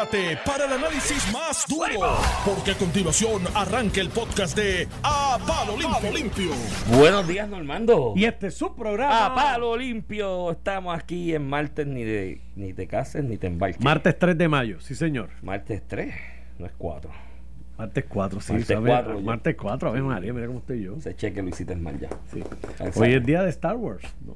prepárate para el análisis más duro, porque a continuación arranca el podcast de A Palo Limpio. Limpio. Buenos días, Normando. Y este es su programa. A Palo Limpio. Estamos aquí en martes, ni de ni te cases ni te embarques. Martes 3 de mayo, sí, señor. Martes 3, no es 4. Martes 4, sí. Martes sabe, 4, ya. Martes 4, a ver, María, mira cómo estoy yo. Ese cheque lo hiciste mal ya. Sí. Hoy es día de Star Wars. ¿no?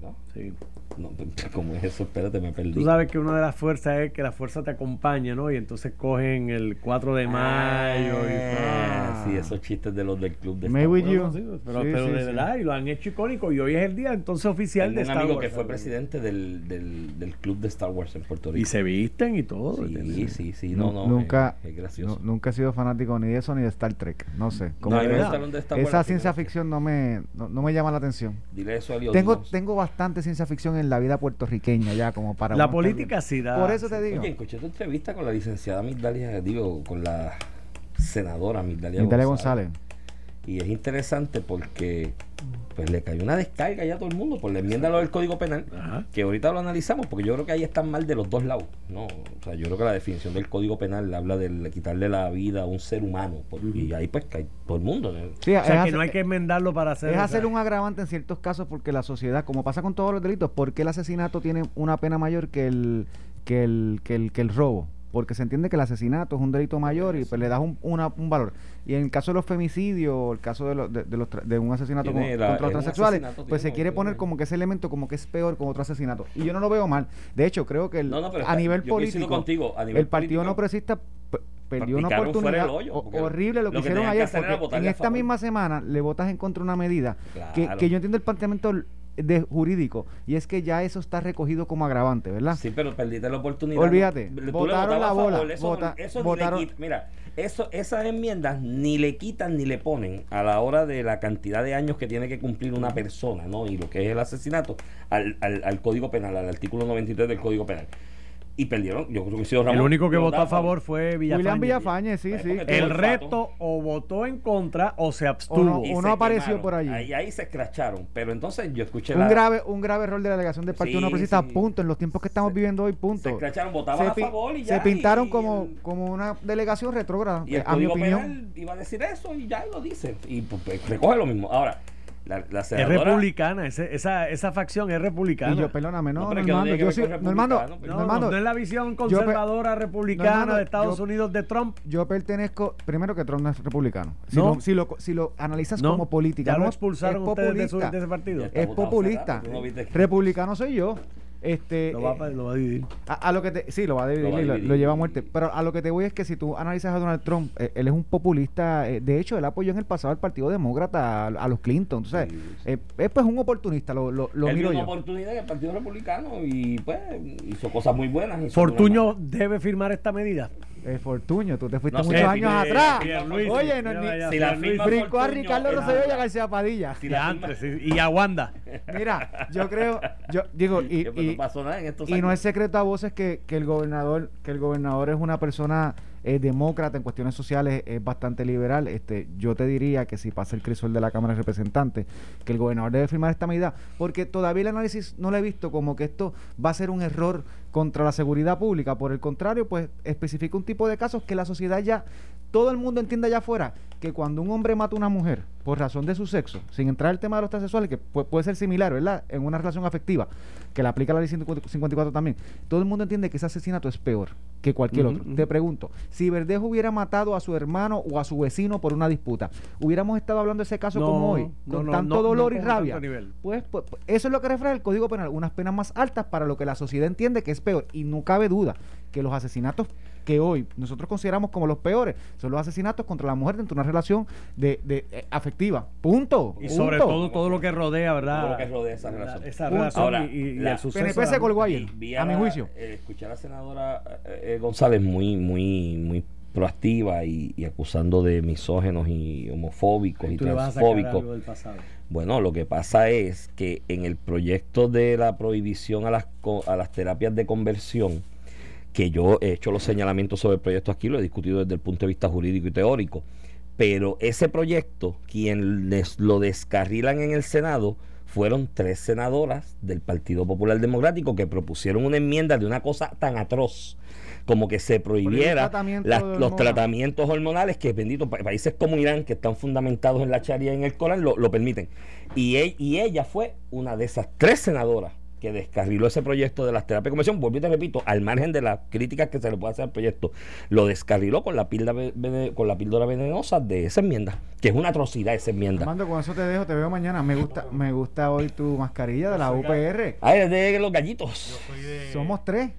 ¿Verdad? Sí. No, ¿Cómo es eso? Espérate, me perdí. Tú sabes que una de las fuerzas es que la fuerza te acompaña, ¿no? Y entonces cogen el 4 de mayo. Ah, y, sí, esos chistes de los del club de May Star with Wars. you. Pero, Sí, pero sí, de sí. verdad, y lo han hecho icónico. Y hoy es el día entonces oficial Tengo de un Star amigo Wars. que fue presidente del, del, del club de Star Wars en Puerto Y Rico. se visten y todo. Sí, sí, sí, no, no. nunca, Es, es gracioso. nu- nunca he sido fanático ni de eso ni de Star Trek. No sé. Como No, de Star Wars esa ciencia ficción no me, no, no me llama la atención. Dile eso a Elliot Tengo, tengo bastante ciencia ficción en la vida puertorriqueña ya como para... La política sí da. Por eso te digo. Oye, escuché tu entrevista con la licenciada Migdalia, digo, con la senadora Migdalia, Migdalia González. González. Y es interesante porque pues le cayó una descarga ya a todo el mundo por la enmienda lo del Código Penal, Ajá. que ahorita lo analizamos, porque yo creo que ahí están mal de los dos lados. No, o sea, yo creo que la definición del Código Penal habla de quitarle la vida a un ser humano, por- y ahí pues cae todo el mundo. ¿no? Sí, O sea, que hacer- no hay que enmendarlo para hacer. es o sea, hacer un agravante en ciertos casos porque la sociedad, como pasa con todos los delitos, ¿por qué el asesinato tiene una pena mayor que el, que el, que el, que el robo? Porque se entiende que el asesinato es un delito mayor y pues le das un, una- un valor. Y en el caso de los femicidios, el caso de, los- de, de los tra- de un asesinato con- la- contra los transexuales, pues se quiere poner como que ese elemento como que es peor como otro asesinato. Y yo no lo veo mal. De hecho, creo que el- No, no, pero a está- nivel político, contigo, a nivel el Partido No Progresista perdió una oportunidad hoyo, horrible lo que lo que hicieron ayer porque en esta favor. misma semana le votas en contra una medida que, que yo entiendo el planteamiento de jurídico y es que ya eso está recogido como agravante, ¿verdad? Sí, pero perdiste la oportunidad. Olvídate, votaron la a favor, bola, Eso, vota- eso ni votaron- le quita- mira, eso, esas enmiendas ni le quitan ni le ponen a la hora de la cantidad de años que tiene que cumplir una persona, ¿no? Y lo que es el asesinato al, al, al Código Penal, al artículo 93 del Código Penal. Y perdieron, yo creo que Ramón. El único que votó a favor fue Villafañe. William Villafañe, sí, sí. El resto o votó en contra o se O no- abstuvo. Uno se apareció quemaron. por allí. Ahí, ahí se escracharon. Pero entonces yo escuché Un la. grave, un grave error de la delegación del Partido Sí, No Progresista, sí. punto, en los tiempos que estamos Se- viviendo hoy, Se punto. escracharon, votaban a favor y se ya. pintaron y como, el- como una delegación retrógrada, Y el a mi opinión. Penal iba a decir eso y ya lo dice. Y pues, pues, recoge lo mismo. Ahora, la, la Es republicana, ese- esa, esa facción es republicana. Y yo, perdóname, no, No, Normando, yo soy, Normando, pues. no, Normando, no es la visión conservadora republicana Normando, de Estados yo- Unidos de Trump. yo pertenezco, primero que Trump no es republicano. Si, No. lo, si, lo, si lo analizas No, como política, ya lo expulsaron es ustedes de, su- populista. de ese partido. Es populista. Republicano soy yo. Este, Lo va, eh, a, lo va a dividir. A, a lo que te, sí, lo va a dividir, Lo va a y lo, dividir. lo lleva a muerte. Pero a lo que te voy es que si tú analizas a Donald Trump, eh, él es un populista. eh, de hecho, él apoyó en el pasado al Partido Demócrata, a, a los Clinton. Entonces, Sí, sí. eh, es pues un oportunista, lo, lo, lo él miro vio una yo. oportunidad en el Partido Republicano y pues hizo cosas muy buenas. Fortuño debe firmar esta medida. Eh, Fortuño, tú te fuiste No sé, muchos años atrás. Pierluisi, Oye, no, ni- Si la firma brincó a Ricardo Rosselló y a. García Padilla. Si la antes, y a Wanda. Mira, yo creo, yo digo, y, pues, y- no pasó nada en estos Y años. no es secreto a voces que, que el gobernador, que el gobernador es una persona eh, demócrata en cuestiones sociales, es bastante liberal. Este, yo te diría que si pasa el crisol de la Cámara de Representantes, que el gobernador debe firmar esta medida, porque todavía el análisis no lo he visto como que esto va a ser un error contra la seguridad pública. Por el contrario, pues especifica un tipo de casos que la sociedad ya, todo el mundo entiende allá afuera, que cuando un hombre mata a una mujer por razón de su sexo, sin entrar al tema de los transexuales, que pu- puede ser similar, ¿verdad? En una relación afectiva, que la aplica la ley 154 también, todo el mundo entiende que ese asesinato es peor que cualquier otro. Te pregunto, si Verdejo hubiera matado a su hermano o a su vecino por una disputa, ¿hubiéramos estado hablando de ese caso No, como hoy? no, Con no, tanto dolor y rabia. Pues, pues, pues, eso es lo que refleja el Código Penal, unas penas más altas para lo que la sociedad entiende que es peor. Y no cabe duda que los asesinatos que hoy nosotros consideramos como los peores son los asesinatos contra la mujer dentro de una relación de, de, eh, afectiva. Punto. Y sobre todo todo lo que rodea, ¿verdad? Todo lo que rodea esa relación. Esa Punto. relación Ahora, y, y- y la- el suceso. PNP se la- colgó ayer, a mi la- juicio. eh, escuché a la senadora eh, eh, González muy, muy, muy proactiva y, y acusando de misógenos y homofóbicos y sacar transfóbicos. Bueno, lo que pasa es que en el proyecto de la prohibición a las, co- a las terapias de conversión, que yo he hecho los señalamientos sobre el proyecto aquí, lo he discutido desde el punto de vista jurídico y teórico, pero ese proyecto, quien les lo descarrilan en el Senado, fueron tres senadoras del Partido Popular Democrático que propusieron una enmienda de una cosa tan atroz como que se prohibiera los tratamientos hormonales que bendito pa- países como Irán que están fundamentados en la charia y en el Corán lo, lo permiten. Y, e- y ella fue una de esas tres senadoras que descarriló ese proyecto de las terapias de conversión, vuelvo y te repito, al margen de las críticas que se le puede hacer al proyecto, lo descarriló con la píldora, con la píldora venenosa de esa enmienda, que es una atrocidad esa enmienda. Armando, con eso te dejo, te veo mañana. Me gusta, me gusta hoy tu mascarilla de la UPR. Ah, es de los gallitos. Somos tres.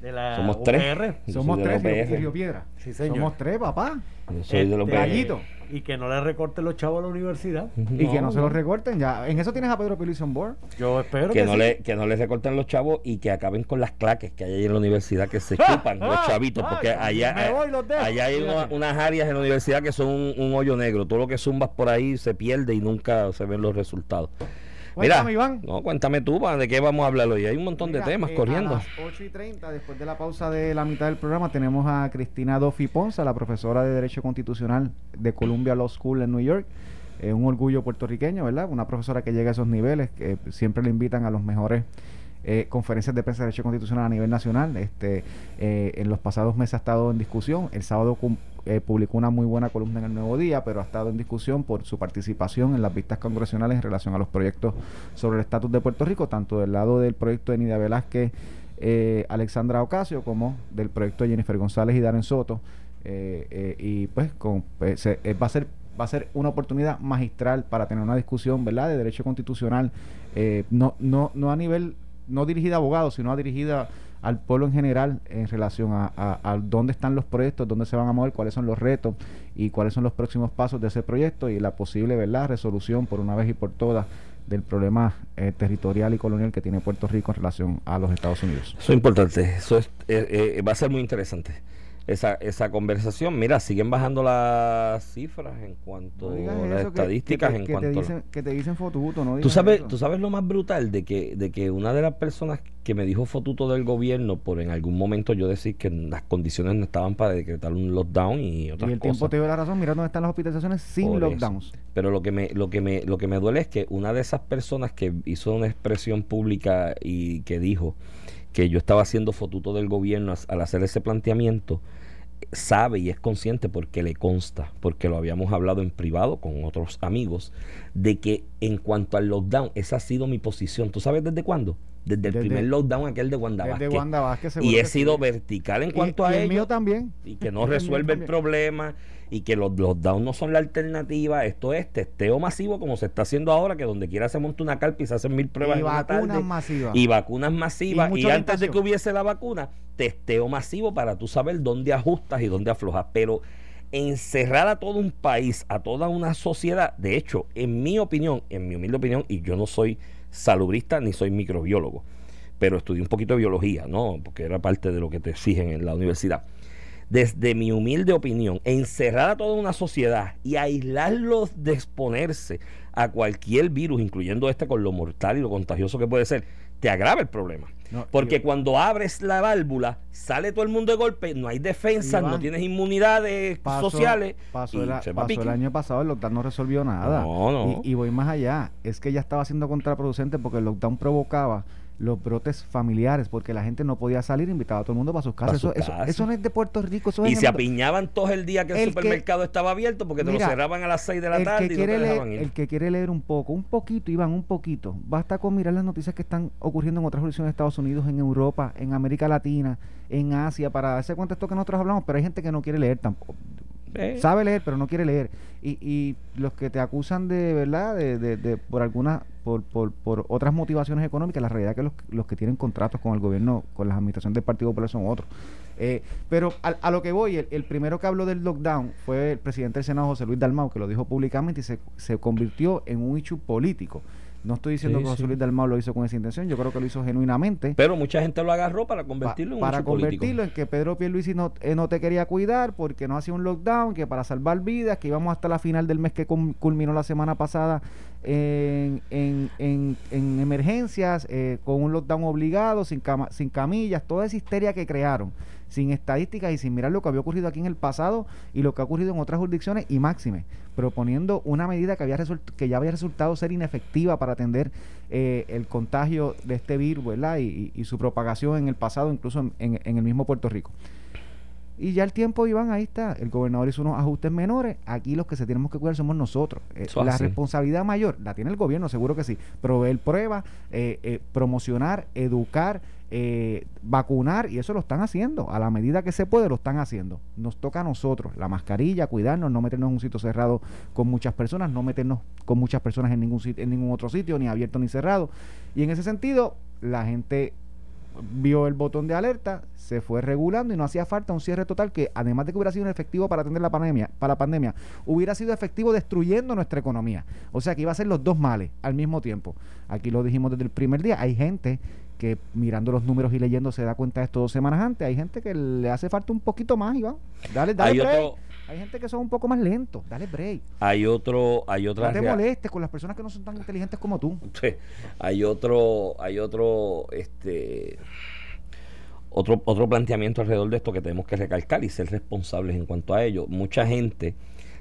de la Somos tres. UPR. Yo Somos soy de tres la y UPR. Río Piedra. Sí, señor. Somos tres, papá. Yo soy de los Este, Gallito. Y que no le recorten los chavos a la universidad. Y que no se los recorten ya. En eso tienes a Pedro Pilizo on board. Yo espero que, que no sí. le que no les recorten los chavos y que acaben con las claques que hay ahí en la universidad que se chupan los chavitos porque allá allá hay unas áreas en la universidad que son un, un hoyo negro todo lo que zumbas por ahí se pierde y nunca se ven los resultados Cuéntame, Iván. no cuéntame tú de qué vamos a hablar hoy hay un montón de Mira, temas eh, corriendo A las 8 y 30, después de la pausa de la mitad del programa, tenemos a Cristina Dofi Ponza, la profesora de Derecho Constitucional de Columbia Law School en New York. Eh, un orgullo puertorriqueño, ¿verdad? Una profesora que llega a esos niveles, que siempre le invitan a los mejores eh, conferencias de prensa de Derecho Constitucional a nivel nacional. Este, eh, en los pasados meses ha estado en discusión. El sábado eh, publicó una muy buena columna en el Nuevo Día, pero ha estado en discusión por su participación en las vistas congresionales en relación a los proyectos sobre el estatus de Puerto Rico, tanto del lado del proyecto de Nidia Velázquez, eh, Alexandra Ocasio, como del proyecto de Jennifer González y Darren Soto. Eh, y pues pues, va a ser va a ser una oportunidad magistral para tener una discusión verdad de derecho constitucional no no no a nivel no dirigida a abogados sino dirigida al pueblo en general en relación a, dónde están los proyectos, dónde se van a mover, cuáles son los retos y cuáles son los próximos pasos de ese proyecto y la posible verdad resolución por una vez y por todas del problema eh, territorial y colonial que tiene Puerto Rico en relación a los Estados Unidos. Eso es importante, eso es, eh, eh, va a ser muy interesante. Esa, esa conversación, mira, siguen bajando las cifras en cuanto No a las eso, estadísticas, que, en que cuanto te dicen, que te dicen fotuto, no Tú sabes, eso. tú sabes lo más brutal de que, de que una de las personas que me dijo fotuto del gobierno por en algún momento yo decir que las condiciones no estaban para decretar un lockdown y otras y el tiempo cosas. te dio la razón, mira dónde están las hospitalizaciones sin Por eso. lockdowns. Pero lo que me, lo que me, lo que me duele es que una de esas personas que hizo una expresión pública y que dijo que yo estaba haciendo fotuto del gobierno al hacer ese planteamiento, sabe y es consciente porque le consta, porque lo habíamos hablado en privado con otros amigos, de que en cuanto al lockdown, esa ha sido mi posición. ¿Tú sabes desde cuándo? Desde el Desde- primer lockdown, aquel de Wanda Desde Vázquez. Wanda Vázquez, seguro y he sido sí. vertical en Y- cuanto y a el ello mío también. y que no resuelve el problema y que los lockdowns no son la alternativa. Esto es testeo masivo como se está haciendo ahora, que donde quiera se monta una carpa y se hacen mil pruebas Y en una vacunas tarde. masivas. Y vacunas masivas. Y Y, antes de que hubiese la vacuna, testeo masivo para tú saber dónde ajustas y dónde aflojas. Pero encerrar a todo un país, a toda una sociedad, de hecho, en mi opinión, en mi humilde opinión, y yo no soy salubrista ni soy microbiólogo, pero estudié un poquito de biología, ¿no? Porque era parte de lo que te exigen en la universidad. Desde mi humilde opinión, encerrar a toda una sociedad y aislarlos de exponerse a cualquier virus, incluyendo este con lo mortal y lo contagioso que puede ser, te agrava el problema. No, Porque yo- cuando abres la válvula, sale todo el mundo de golpe, no hay defensas, Iván, no tienes inmunidades sociales. Pasó, el, pasó año pasado, el lockdown no resolvió nada. No, no. Y, y voy más allá. Es que ya estaba siendo contraproducente porque el lockdown provocaba los brotes familiares porque la gente no podía salir, invitaba a todo el mundo para sus casas. Eso, eso, casa. eso no es de Puerto Rico. Eso es Y se apiñaban todos el día que el, El que- supermercado estaba abierto porque te Mira, lo cerraban a las 6 de la tarde y no te leer, ir. el que quiere leer un poco, un poquito, Iván, un poquito, basta con mirar las noticias que están ocurriendo en otras jurisdicciones de Estados Unidos, en Europa, en América Latina, en Asia, para darse cuenta de esto que nosotros hablamos, pero hay gente que no quiere leer tampoco. Eh. Sabe leer, pero no quiere leer. Y, y los que te acusan de, ¿verdad? De, de, de- por alguna, por, por, por otras motivaciones económicas, la realidad es que los, los que tienen contratos con el gobierno, con las administraciones del Partido Popular son otros. Eh, pero a, a lo que voy, el, el primero que habló del lockdown fue el presidente del Senado, José Luis Dalmau, que lo dijo públicamente y se, se convirtió en un issue político. No estoy diciendo Sí, que José sí. Luis Dalmau lo hizo con esa intención, yo creo que lo hizo genuinamente Pero mucha gente lo agarró para pa- convertirlo en un para hecho político. convertirlo en que Pedro Pierluisi no, eh, no te quería cuidar porque no hacía un lockdown, que para salvar vidas, que íbamos hasta la final del mes que culminó la semana pasada en, en, en, en emergencias, eh, con un lockdown obligado, sin, cama, sin camillas, toda esa histeria que crearon, sin estadísticas y sin mirar lo que había ocurrido aquí en el pasado y lo que ha ocurrido en otras jurisdicciones y máxime, proponiendo una medida que, había que ya había resultado ser inefectiva para atender eh, el contagio de este virus ¿verdad? Y, y, su propagación en el pasado, incluso en, en el mismo Puerto Rico. Y ya el tiempo, Iván, ahí está. El gobernador hizo unos ajustes menores. Aquí los que se tenemos que cuidar somos nosotros. Eh, la responsabilidad mayor la tiene el gobierno, seguro que sí. Proveer pruebas, eh, eh, promocionar, educar, vacunar, y eso lo están haciendo. A la medida que se puede, lo están haciendo. Nos toca a nosotros la mascarilla, cuidarnos, no meternos en un sitio cerrado con muchas personas, no meternos con muchas personas en ningún, en ningún otro sitio, ni abierto ni cerrado. Y en ese sentido, la gente vio el botón de alerta, se fue regulando y no hacía falta un cierre total que además de que hubiera sido efectivo para atender la pandemia, para la pandemia, hubiera sido efectivo destruyendo nuestra economía. O sea que iba a ser los dos males al mismo tiempo. Aquí lo dijimos desde el primer día, hay gente que mirando los números y leyendo se da cuenta de esto dos semanas antes, hay gente que le hace falta un poquito más, Iván. Dale, dale. Hay gente que son un poco más lentos. Dale break. Hay otro, hay otra. No te molestes con las personas que no son tan inteligentes como tú. Sí. Hay otro, hay otro, este, otro, otro planteamiento alrededor de esto que tenemos que recalcar y ser responsables en cuanto a ello. Mucha gente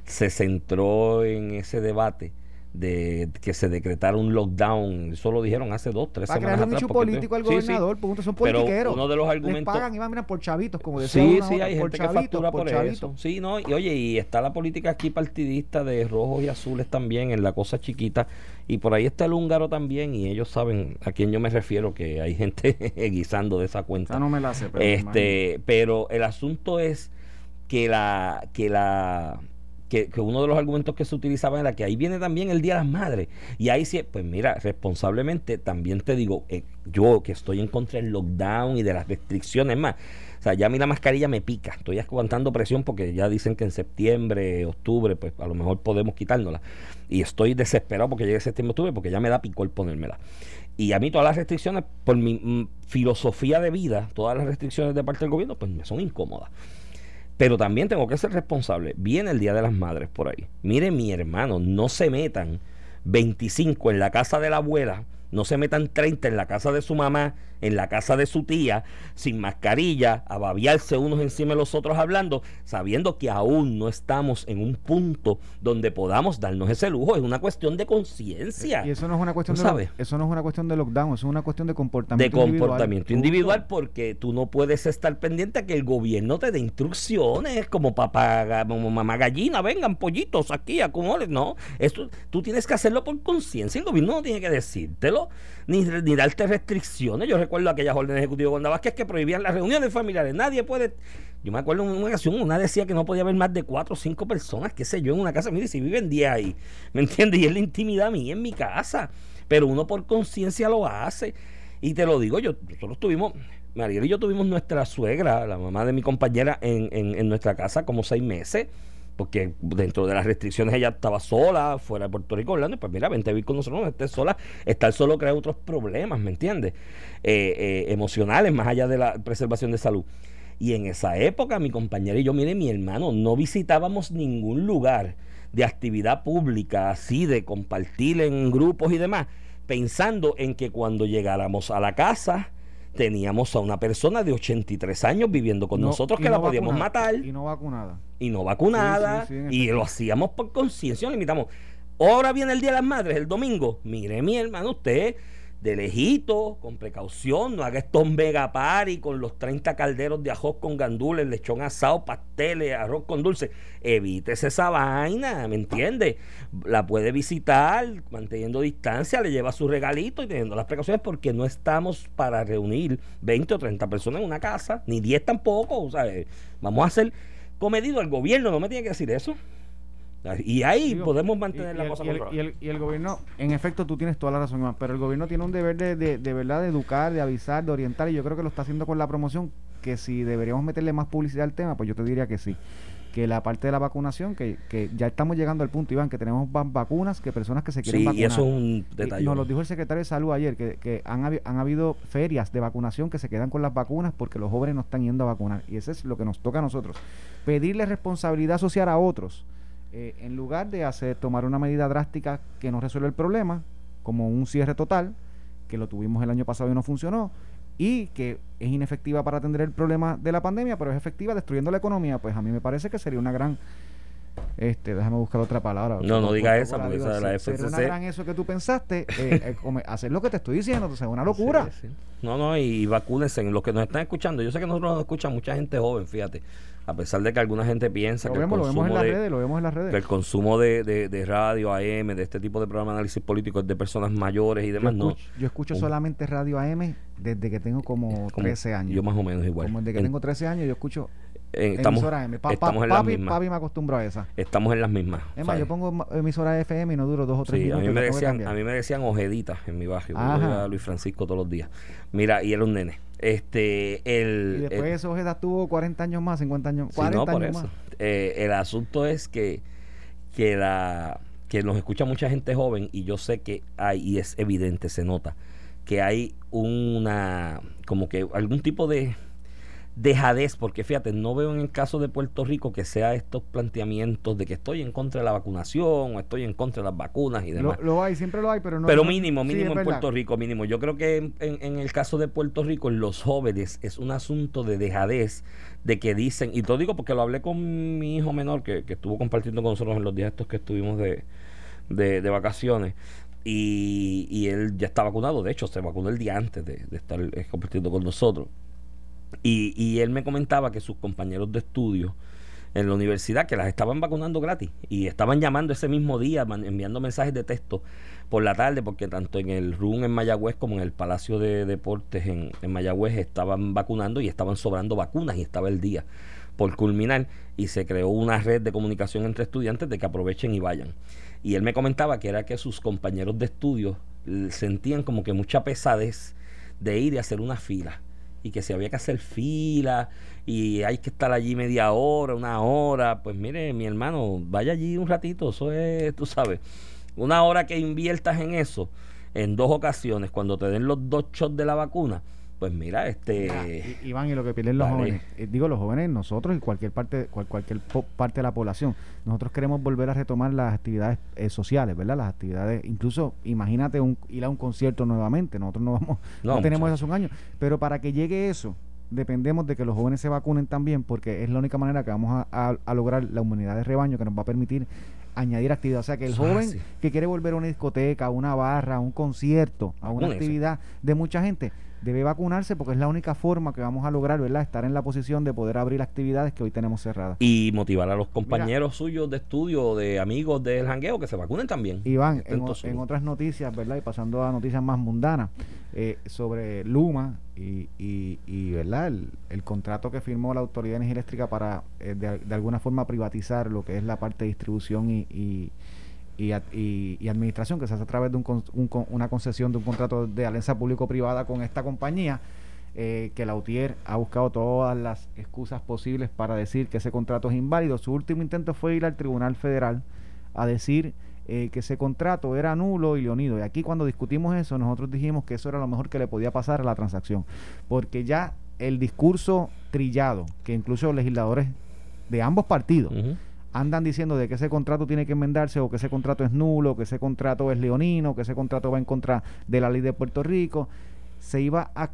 se centró en ese debate de que se decretara un lockdown. Eso lo dijeron hace dos, tres semanas atrás. Para político al gobernador, sí, son politiqueros. uno de los argumentos... Les pagan, iban, mira, por chavitos, como decía Sí, sí, hay gente que factura por, eso. Sí, no, y oye, y está la política aquí partidista de rojos y azules también en la cosa chiquita. Y por ahí está el húngaro también, y ellos saben a quién yo me refiero, que hay gente guisando de esa cuenta. no me la sé, pero este, pero el asunto es que la, que la que, uno de los argumentos que se utilizaba era que ahí viene también el Día de las Madres. Y ahí sí, pues mira, responsablemente también te digo, eh, yo que estoy en contra del lockdown y de las restricciones más. O sea, ya a mí la mascarilla me pica. Estoy aguantando presión porque ya dicen que en septiembre, octubre, pues a lo mejor podemos quitárnosla. Y estoy desesperado porque llegue septiembre, octubre, porque ya me da picor ponérmela. Y a mí todas las restricciones, por mi mm, filosofía de vida, todas las restricciones de parte del gobierno, pues me son incómodas. Pero también tengo que ser responsable. Viene el Día de las Madres por ahí. Mire, mi hermano, no se metan 25 en la casa de la abuela no se metan 30 en la casa de su mamá, en la casa de su tía, sin mascarilla, a babiarse unos encima de los otros hablando, sabiendo que aún no estamos en un punto donde podamos darnos ese lujo. Es una cuestión de conciencia. Y eso no es una cuestión de eso no es una cuestión de lockdown, eso es una cuestión de comportamiento de comportamiento individual porque tú no puedes estar pendiente a que el gobierno te dé instrucciones como papá, como mamá gallina, vengan pollitos aquí, acumulen, no. Esto tú tienes que hacerlo por conciencia, el gobierno no tiene que decírtelo ni, ni darte restricciones. Yo recuerdo aquellas órdenes ejecutivas cuando Vázquez que prohibían las reuniones familiares. Nadie puede. Yo me acuerdo en una ocasión, una decía que no podía haber más de cuatro o cinco personas, qué sé yo, en una casa. Mire, si viven día ahí, ¿me entiendes? Y es la intimidad mía en mi casa. Pero uno por conciencia lo hace. Y te lo digo, yo, nosotros tuvimos, María y yo tuvimos nuestra suegra, la mamá de mi compañera, en, en, en nuestra casa como seis meses porque dentro de las restricciones ella estaba sola, fuera de Puerto Rico, Orlando, pues mira, vente a vivir con nosotros, no estés sola, estar solo crea otros problemas, ¿me entiendes? Eh, eh, emocionales, más allá de la preservación de salud. Y en esa época, mi compañera y yo, mire, mi hermano, no visitábamos ningún lugar de actividad pública, así de compartir en grupos y demás, pensando en que cuando llegáramos a la casa, teníamos a una persona de 83 años viviendo con nosotros que la podíamos matar. Y no vacunada. Y no vacunada. y lo hacíamos por conciencia, limitamos. Ahora viene el Día de las Madres, el domingo. Mire, mi hermano, usted de lejito, con precaución, no haga estos mega con los 30 calderos de arroz con gandules, lechón asado, pasteles, arroz con dulce. Evítese esa vaina, ¿me entiende? La puede visitar manteniendo distancia, le lleva su regalito y teniendo las precauciones porque no estamos para reunir 20 o 30 personas en una casa, ni 10 tampoco, o sea, vamos a hacer comedido. El gobierno no me tiene que decir eso. Y ahí podemos mantener la cosa y el, y, el, gobierno, en efecto, tú tienes toda la razón, pero el gobierno tiene un deber de, de, verdad de educar, de avisar, de orientar, y yo creo que lo está haciendo con la promoción, que si deberíamos meterle más publicidad al tema, pues yo te diría que sí. Que la parte de la vacunación, que, que ya estamos llegando al punto, Iván, que tenemos más vacunas que personas que se quieren vacunar. y eso es un detalle. nos lo dijo el secretario de Salud ayer, que, que han, han habido ferias de vacunación que se quedan con las vacunas porque los jóvenes no están yendo a vacunar. Y eso es lo que nos toca a nosotros. Pedirle responsabilidad social a otros eh, en lugar de hacer tomar una medida drástica que no resuelve el problema, como un cierre total, que lo tuvimos el año pasado y no funcionó, y que es inefectiva para atender el problema de la pandemia, pero es efectiva destruyendo la economía, pues a mí me parece que sería una gran este, déjame buscar otra palabra. No, no diga esa, porque esa de la FCC. una gran eso que tú pensaste, eh, eh hacer lo que te estoy diciendo, entonces es una locura. No, no, y, vacúnense. Los que nos están escuchando, yo sé que nosotros nos escuchan mucha gente joven, fíjate. A pesar de que alguna gente piensa que, el consumo en las redes, lo vemos en las redes. que el consumo de, de, radio AM, de este tipo de programa de análisis político es de personas mayores y demás, yo escucho, no. Yo escucho solamente radio AM desde que tengo como, 13 años. Yo más o menos igual. Como desde que tengo 13 años yo escucho estamos, estamos en las mismas. Papi me acostumbro a esa. Estamos en las mismas. Es más, yo pongo emisora FM y no duro dos o tres sí, minutos. A mí, me decían, a mí me decían ojeditas en mi barrio. Yo Luis Francisco todos los días. Mira, y era un nene. Este, el, y después esa ojeda tuvo 40 años más, 50 años, 40 no, por eso. Eh, el asunto es que, que, la, que nos escucha mucha gente joven y yo sé que hay, y es evidente, se nota, que hay una, como que algún tipo de dejadez, porque fíjate, no veo en el caso de Puerto Rico que sea estos planteamientos de que estoy en contra de la vacunación o estoy en contra de las vacunas y demás. Lo, hay, siempre lo hay, pero no. Pero mínimo, mínimo en Puerto Rico, mínimo. Yo creo que en, en, el caso de Puerto Rico, en los jóvenes, es un asunto de dejadez, de que dicen, y todo digo porque lo hablé con mi hijo menor que, que estuvo compartiendo con nosotros en los días estos que estuvimos de, de, vacaciones. Y, y, él ya está vacunado, de hecho se vacunó el día antes de, de estar eh, compartiendo con nosotros. Y, y él me comentaba que sus compañeros de estudio en la universidad que las estaban vacunando gratis y estaban llamando ese mismo día, enviando mensajes de texto por la tarde, porque tanto en el RUN en Mayagüez como en el Palacio de Deportes en, en Mayagüez estaban vacunando y estaban sobrando vacunas y estaba el día por culminar y se creó una red de comunicación entre estudiantes de que aprovechen y vayan. Y él me comentaba que era que sus compañeros de estudio sentían como que mucha pesadez de ir y hacer una fila y que si había que hacer fila y hay que estar allí media hora, una hora, pues mire, mi hermano, vaya allí un ratito, eso es, tú sabes, una hora que inviertas en eso, en dos ocasiones, cuando te den los dos shots de la vacuna, pues mira, este... Iván, y lo que piden los jóvenes, eh, digo los jóvenes, nosotros y cualquier parte, cualquier parte de la población, nosotros queremos volver a retomar las actividades eh, sociales, ¿verdad? Las actividades, incluso imagínate un, ir a un concierto nuevamente, nosotros no vamos, no, tenemos eso hace un año, pero para que llegue eso, dependemos de que los jóvenes se vacunen también, porque es la única manera que vamos a, a, lograr la humanidad de rebaño que nos va a permitir añadir actividad. O sea, que el joven que quiere volver a una discoteca, a una barra, a un concierto, a una actividad de mucha gente, debe vacunarse porque es la única forma que vamos a lograr, ¿verdad? Estar en la posición de poder abrir actividades que hoy tenemos cerradas. Y motivar a los compañeros suyos de estudio, de amigos del jangueo, que se vacunen también. Iván, en, en, otras noticias, ¿verdad? Y pasando a noticias más mundanas, eh, sobre Luma y, y, ¿verdad? El, contrato que firmó la Autoridad de Energía Eléctrica para, eh, de, de, alguna forma, privatizar lo que es la parte de distribución y y, administración que se hace a través de una concesión de un contrato de alianza público-privada con esta compañía. Eh, que la UTIER ha buscado todas las excusas posibles para decir que ese contrato es inválido. Su último intento fue ir al Tribunal Federal a decir eh, que ese contrato era nulo y leonido. Y aquí cuando discutimos eso, nosotros dijimos que eso era lo mejor que le podía pasar a la transacción. Porque ya el discurso trillado, que incluso legisladores de ambos partidos, andan diciendo de que ese contrato tiene que enmendarse o que ese contrato es nulo, que ese contrato es leonino, que ese contrato va en contra de la ley de Puerto Rico, se iba a,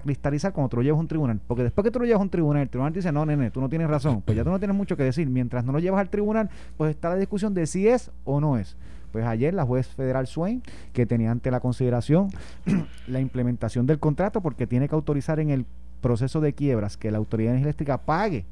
cristalizar cuando tú lo llevas a un tribunal. Porque después que tú lo llevas a un tribunal, el tribunal dice, no, nene, tú no tienes razón. Pues ya tú no tienes mucho que decir. Mientras no lo llevas al tribunal, pues está la discusión de si es o no es. Pues ayer la juez federal Swain, que tenía ante la consideración la implementación del contrato, porque tiene que autorizar en el proceso de quiebras que la autoridad eléctrica pague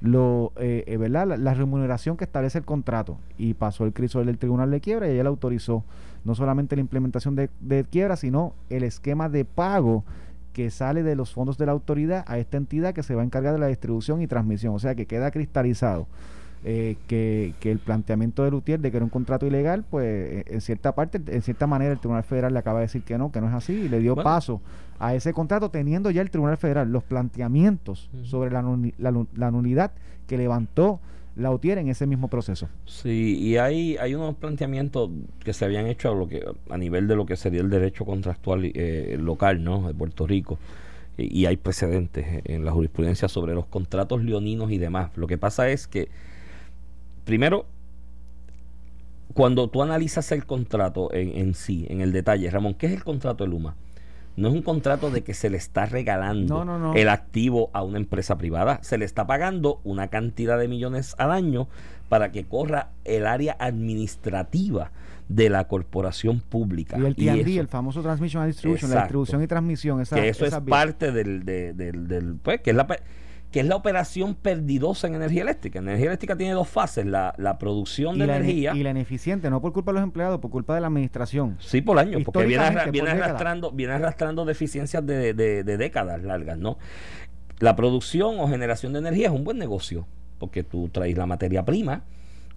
lo eh, eh, ¿verdad? La, remuneración que establece el contrato. Y pasó el crisol del tribunal de quiebra y ella autorizó no solamente la implementación de, de, quiebra sino el esquema de pago que sale de los fondos de la autoridad a esta entidad que se va a encargar de la distribución y transmisión. O sea que queda cristalizado eh, que, que, el planteamiento de Lutier de que era un contrato ilegal, pues eh, en cierta parte, en cierta manera el Tribunal Federal le acaba de decir que no, que no es así y le dio paso a ese contrato teniendo ya el Tribunal Federal los planteamientos sobre la, la, nulidad que levantó Lautier en ese mismo proceso. Sí, y hay, hay unos planteamientos que se habían hecho a, lo que, a nivel de lo que sería el derecho contractual eh, local ¿no? de Puerto Rico y hay precedentes en la jurisprudencia sobre los contratos leoninos y demás. Lo que pasa es que primero, cuando tú analizas el contrato en, en sí, en el detalle, Ramón, ¿qué es el contrato de Luma? No es un contrato de que se le está regalando No, no, no. el activo a una empresa privada. Se le está pagando una cantidad de millones al año para que corra el área administrativa de la corporación pública. Y el TND, el famoso Transmission and Distribution, la distribución y transmisión. Esa, que eso es parte del, de- del, del- pues, que es la que es la operación perdidosa en energía eléctrica. Energía eléctrica tiene dos fases, la, la producción y de la, energía. y la ineficiente, no por culpa de los empleados, por culpa de la administración. Sí, por año, porque viene, arra- viene por décadas. arrastrando, viene arrastrando deficiencias de, de- de décadas largas, ¿no? La producción o generación de energía es un buen negocio, porque tú traes la materia prima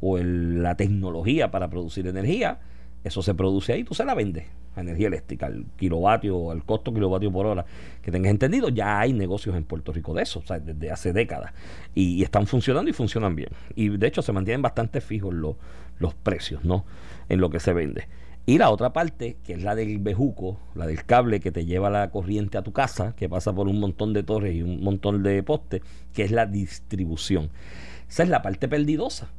o el- la tecnología para producir energía, eso se produce ahí, tú se la vendes a energía eléctrica, al kilovatio, al costo kilovatio por hora que tengas entendido, ya hay negocios en Puerto Rico de eso, o sea, desde hace décadas, y, y están funcionando y funcionan bien. Y de hecho se mantienen bastante fijos los, los precios, ¿no? En lo que se vende. Y la otra parte, que es la del bejuco, la del cable que te lleva la corriente a tu casa, que pasa por un montón de torres y un montón de postes, que es la distribución. Esa es la parte perdidosa,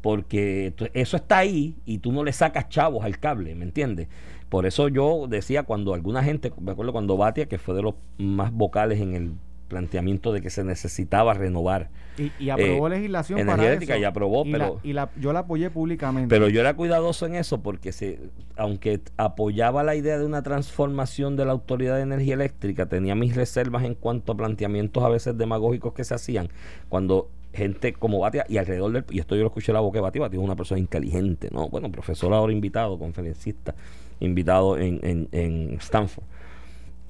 porque eso está ahí y tú no le sacas chavos al cable, ¿me entiendes? Por eso yo decía cuando alguna gente, me acuerdo cuando Batia, que fue de los más vocales en el planteamiento de que se necesitaba renovar Y, y aprobó Eh, legislación para eso. y aprobó, y pero- la, y la- yo la apoyé públicamente. Pero yo era cuidadoso en eso porque se, aunque apoyaba la idea de una transformación de la Autoridad de Energía Eléctrica, tenía mis reservas en cuanto a planteamientos a veces demagógicos que se hacían cuando gente como Batia y alrededor del y esto yo lo escuché la boca de Batia, Batia es una persona inteligente, ¿no? Bueno, profesor ahora invitado, conferencista, invitado en, en, en Stanford.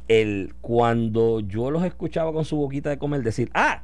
El, cuando yo los escuchaba con su boquita de comer decir, ah,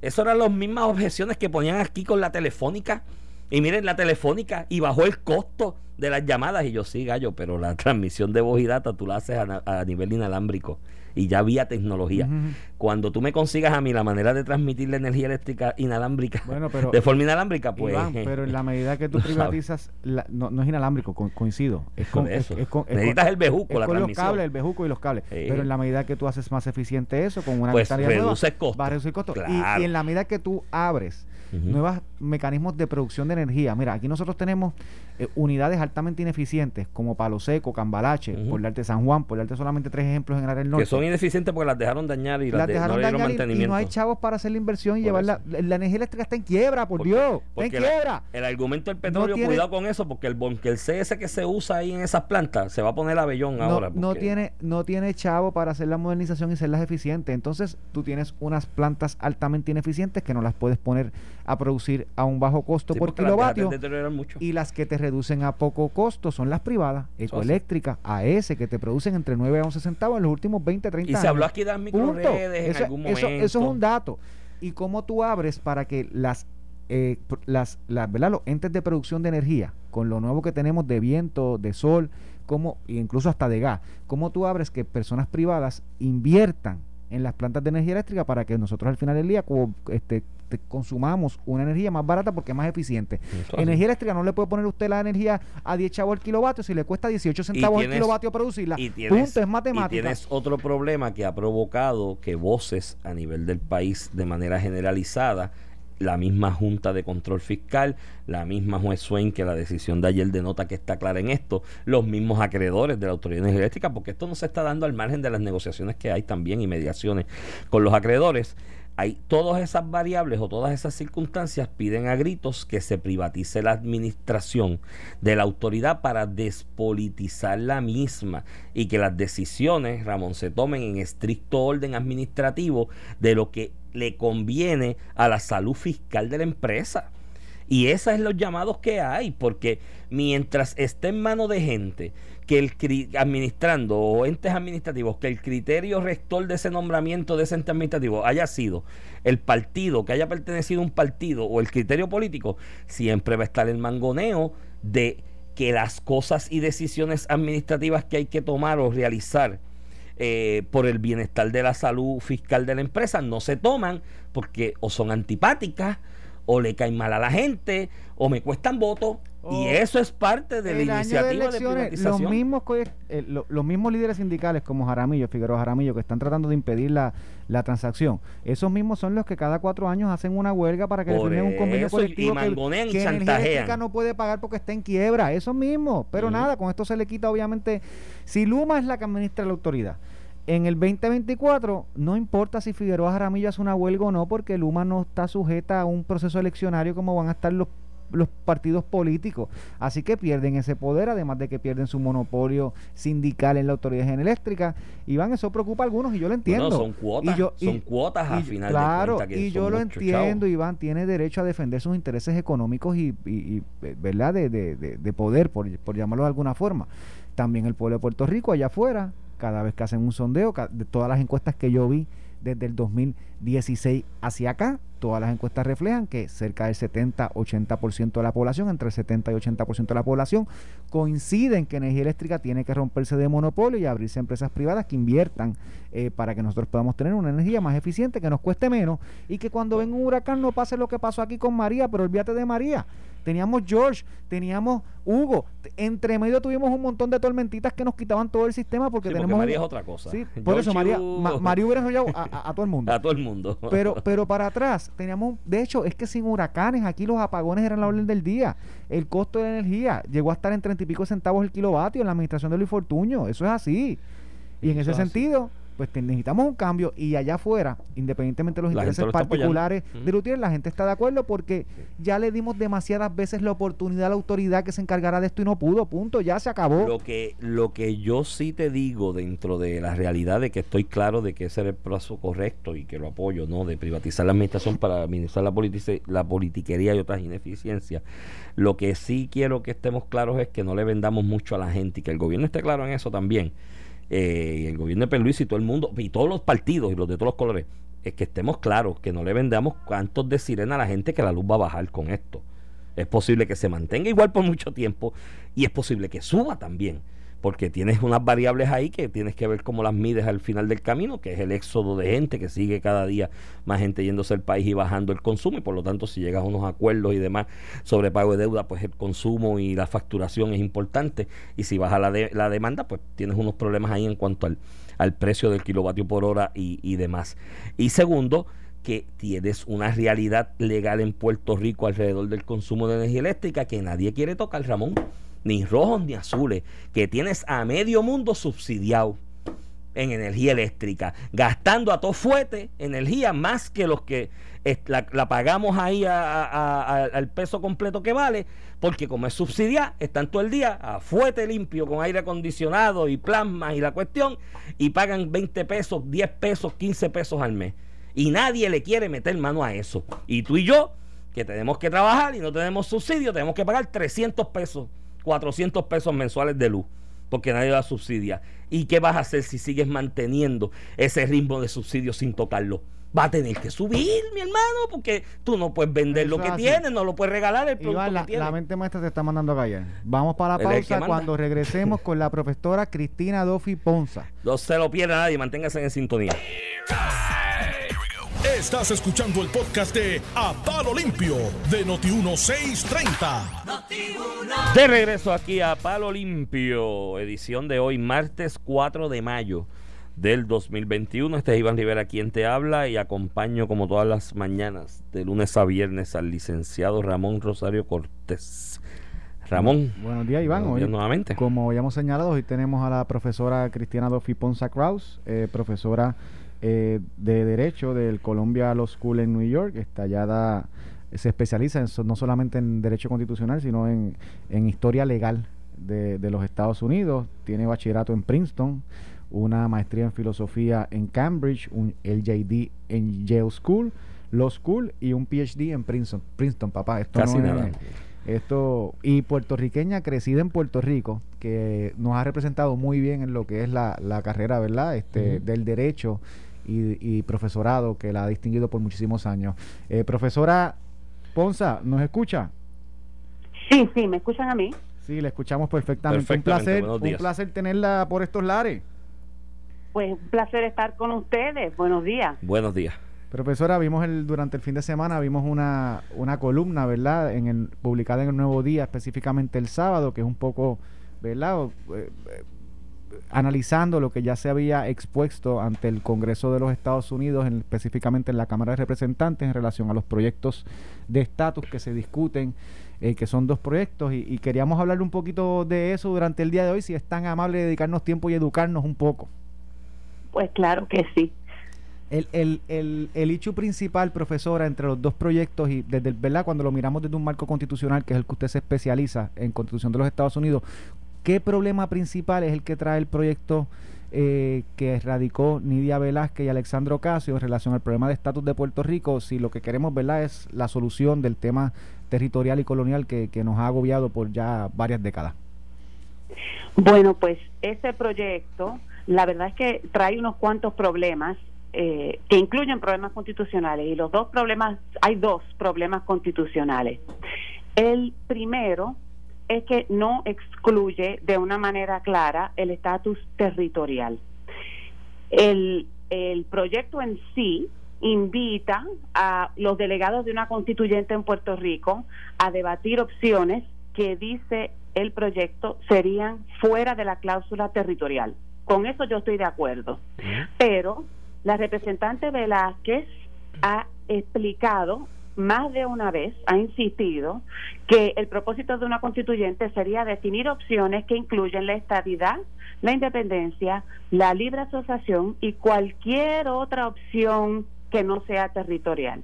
eso eran las mismas objeciones que ponían aquí con la telefónica. Y miren la telefónica y bajó el costo de las llamadas. Y yo sí, gallo, pero la transmisión de voz y data tú la haces a, a nivel inalámbrico. Y ya había tecnología. Cuando tú me consigas a mí la manera de transmitir la energía eléctrica inalámbrica, Bueno, pero- de forma inalámbrica, pues. Iván, pero en la medida que tú privatizas, la- no, no es inalámbrico, co- coincido. Es con, es- eso. es con- es Necesitas con- el bejuco, la con los transmisión. cables, el bejuco y los cables. Sí. Pero en la medida que tú haces más eficiente eso, con una Pues reduces costos. va a reducir costos. Claro. Y, en la medida que tú abres nuevos mecanismos de producción de energía, mira, aquí nosotros tenemos eh, unidades altamente ineficientes como Palo Seco, Cambalache, Ujú. por darte San Juan, por darte solamente tres ejemplos en el área del norte. que son ineficientes porque las dejaron dañar y las, las de- dejaron no dañar y- y, mantenimiento. no hay chavos para hacer la inversión y llevarla. La, la energía eléctrica está en quiebra, por Porque- Dios. Está en la- quiebra. el argumento del petróleo, tiene- cuidado con eso, porque el, bon- que el CS que se usa ahí en esas plantas se va a poner a bellón no, ahora. no tiene no tiene chavo para hacer la modernización y hacerlas eficientes. Entonces, tú tienes unas plantas altamente ineficientes que no las puedes poner a producir a un bajo costo Sí, por kilovatio. Y las que te reducen a poco costo son las privadas, ecoeléctricas, AS, que te producen entre 9 a 11 centavos en los últimos 20, 30 Y años. se habló aquí de las microredes en Eso, algún eso- momento. eso es un dato. Y cómo tú abres para que las, eh, las, las, ¿verdad? los entes de producción de energía, con lo nuevo que tenemos de viento, de sol, como, e incluso hasta de gas, cómo tú abres que personas privadas inviertan en las plantas de energía eléctrica para que nosotros al final del día co- este, te- consumamos una energía más barata porque es más eficiente. Entonces, Energía eléctrica no le puede poner usted la energía a 10 chavos el kilovatio si le cuesta 18 centavos el tienes- kilovatio producirla. y tienes, Punto, es y matemática. tienes otro problema que ha provocado que voces a nivel del país de manera generalizada, la misma Junta de Control Fiscal, la misma juez Swain, que la decisión de ayer denota que está clara en esto, los mismos acreedores de la Autoridad Eléctrica, porque esto no se está dando al margen de las negociaciones que hay también y mediaciones con los acreedores. Hay todas esas variables o todas esas circunstancias piden a gritos que se privatice la administración de la autoridad para despolitizar la misma y que las decisiones, Ramón, se tomen en estricto orden administrativo de lo que le conviene a la salud fiscal de la empresa. Y esos son los llamados que hay, porque mientras esté en manos de gente que el administrando o entes administrativos, que el criterio rector de ese nombramiento de ese ente administrativo haya sido el partido, que haya pertenecido a un partido o el criterio político, siempre va a estar el mangoneo de que las cosas y decisiones administrativas que hay que tomar o realizar eh, por el bienestar de la salud fiscal de la empresa no se toman porque o son antipáticas o le caen mal a la gente, o me cuestan votos. Y Oh. eso es parte de la iniciativa de, elecciones, los privatización. mismos, eh, lo- los mismos líderes sindicales como Jaramillo, Figueroa Jaramillo, que están tratando de impedir la, la transacción, esos mismos son los que cada cuatro años hacen una huelga para que firmen un convenio eso, colectivo y que, que Energía no puede pagar porque está en quiebra, esos mismos. Pero nada, con esto se le quita obviamente, si Luma es la que administra la autoridad. En el 2024 no importa si Figueroa Jaramillo hace una huelga o no, porque Luma no está sujeta a un proceso eleccionario como van a estar los los partidos políticos. Así que pierden ese poder, además de que pierden su monopolio sindical en la autoridad eléctrica. Iván, eso preocupa a algunos y yo lo entiendo. Son cuotas, Y yo- y- son cuotas a y- final claro, de que y yo lo entiendo, chavos. Iván, tiene derecho a defender sus intereses económicos y, ¿verdad? De, de- de- de poder, por, por llamarlo de alguna forma. También el pueblo de Puerto Rico, allá afuera, cada vez que hacen un sondeo, de todas las encuestas que yo vi desde el 2016 hacia acá, todas las encuestas reflejan que cerca del 70-80% de la población, entre el 70 y 80% de la población, coinciden que energía eléctrica tiene que romperse de monopolio y abrirse a empresas privadas que inviertan eh, para que nosotros podamos tener una energía más eficiente, que nos cueste menos y que cuando venga un huracán no pase lo que pasó aquí con María, pero olvídate de María. Teníamos George, teníamos Hugo, entre medio tuvimos un montón de tormentitas que nos quitaban todo el sistema porque Sí, porque tenemos... María es otra cosa. Sí, por eso María, Ma- María hubiera enrollado a, a- a todo el mundo. A todo el mundo. Pero, pero para atrás, teníamos, de hecho, es que sin huracanes, aquí los apagones eran la orden del día. El costo de la energía llegó a estar en treinta y pico centavos el kilovatio en la administración de Luis Fortuño. Eso es así. Y en ese sentido, pues necesitamos un cambio. Y allá afuera, independientemente de los La intereses lo está apoyando. particulares de Lutier, la gente está de acuerdo porque ya le dimos demasiadas veces la oportunidad a la autoridad que se encargara de esto y no pudo. Punto. Ya se acabó. Lo que, lo que yo sí te digo dentro de la realidad de que estoy claro de que ese era el plazo correcto y que lo apoyo, ¿no? De privatizar la administración para administrar la, politice- la politiquería y otras ineficiencias. Lo que sí quiero que estemos claros es que no le vendamos mucho a la gente y que el gobierno esté claro en eso también. Eh, y el gobierno de Luis y todo el mundo, y todos los partidos y los de todos los colores, es que estemos claros, que no le vendamos cantos de sirena a la gente que la luz va a bajar con esto. Es posible que se mantenga igual por mucho tiempo y es posible que suba también, porque tienes unas variables ahí que tienes que ver cómo las mides al final del camino, que es el éxodo de gente que sigue cada día más gente yéndose al país y bajando el consumo y por lo tanto si llegas a unos acuerdos y demás sobre pago de deuda, pues el consumo y la facturación es importante y si baja la, de- la demanda, pues tienes unos problemas ahí en cuanto al, al precio del kilovatio por hora y, y demás. Y segundo, que tienes una realidad legal en Puerto Rico alrededor del consumo de energía eléctrica que nadie quiere tocar, Ramón, ni rojos ni azules, que tienes a medio mundo subsidiado en energía eléctrica, gastando a todo fuete energía más que los que la, pagamos ahí al peso completo que vale, porque como es subsidiada, están todo el día a fuete limpio con aire acondicionado y plasma y la cuestión, y pagan 20 pesos, 10 pesos, 15 pesos al mes. Y nadie le quiere meter mano a eso. Y tú y yo, que tenemos que trabajar y no tenemos subsidio, tenemos que pagar 300 pesos, 400 pesos mensuales de luz, porque nadie la subsidia. ¿Y qué vas a hacer si sigues manteniendo ese ritmo de subsidio sin tocarlo? Va a tener que subir, mi hermano, porque tú no puedes vender Eso lo que tienes, no lo puedes regalar el producto Iván, que la, tienes. la mente maestra te está mandando a callar. Vamos para la pausa cuando regresemos con la profesora Cristina Dofi Ponza. No se lo pierda nadie, manténgase en sintonía. Estás escuchando el podcast de A Palo Limpio de Noti1630. De regreso aquí a Palo Limpio, edición de hoy, martes 4 de mayo del 2021. Este es Iván Rivera quien te habla y acompaño como todas las mañanas, de lunes a viernes, al licenciado Ramón Rosario Cortés. Ramón, Buenos días, Iván. buenos Hoy, nuevamente. como habíamos señalado, hoy tenemos a la profesora Cristina Dofi Ponza Kraus, eh, profesora eh, de Derecho del Columbia Law School en New York. Está da- se especializa en no solamente en Derecho Constitucional, sino en, en Historia Legal de, de los Estados Unidos. Tiene bachillerato en Princeton, una maestría en Filosofía en Cambridge, un LJD en Yale School, Law School y un PhD en Princeton. Princeton, papá. Esto Casi no es- esto, y puertorriqueña, crecida en Puerto Rico, que nos ha representado muy bien en lo que es la, la carrera, ¿verdad? Este, del derecho y, y profesorado, que la ha distinguido por muchísimos años. Eh, profesora Ponza, ¿nos escucha? Sí, sí, ¿me escuchan a mí? Sí, la escuchamos perfectamente. Perfectamente, Un placer, un placer tenerla por estos lares. Pues un placer estar con ustedes. Buenos días. Buenos días. Profesora, vimos el, durante el fin de semana, vimos una, una columna, ¿verdad? En el, publicada en el Nuevo Día, específicamente el sábado, que es un poco, ¿verdad? Eh, eh, analizando lo que ya se había expuesto ante el Congreso de los Estados Unidos, específicamente en la Cámara de Representantes, en relación a los proyectos de estatus que se discuten, eh, que son dos proyectos, y, y queríamos hablar un poquito de eso durante el día de hoy, si es tan amable dedicarnos tiempo y educarnos un poco. Pues claro que sí. El, el, el, el hecho principal, profesora, entre los dos proyectos y desde el, ¿verdad? cuando lo miramos desde un marco constitucional, que es el que usted se especializa en Constitución de los Estados Unidos, ¿qué problema principal es el que trae el proyecto eh, que radicó Nidia Velázquez y Alexandro Casio en relación al problema de estatus de Puerto Rico? Si lo que queremos, ¿verdad?, es la solución del tema territorial y colonial que, nos ha agobiado por ya varias décadas. Bueno, pues ese proyecto, la verdad es que trae unos cuantos problemas eh, que incluyen problemas constitucionales y los dos problemas, hay dos problemas constitucionales. El primero es que no excluye de una manera clara el estatus territorial. El, el proyecto en sí invita a los delegados de una constituyente en Puerto Rico a debatir opciones que dice el proyecto serían fuera de la cláusula territorial. Con eso yo estoy de acuerdo. Pero la representante Velázquez ha explicado más de una vez, ha insistido que el propósito de una constituyente sería definir opciones que incluyen la estabilidad, la independencia, la libre asociación y cualquier otra opción que no sea territorial.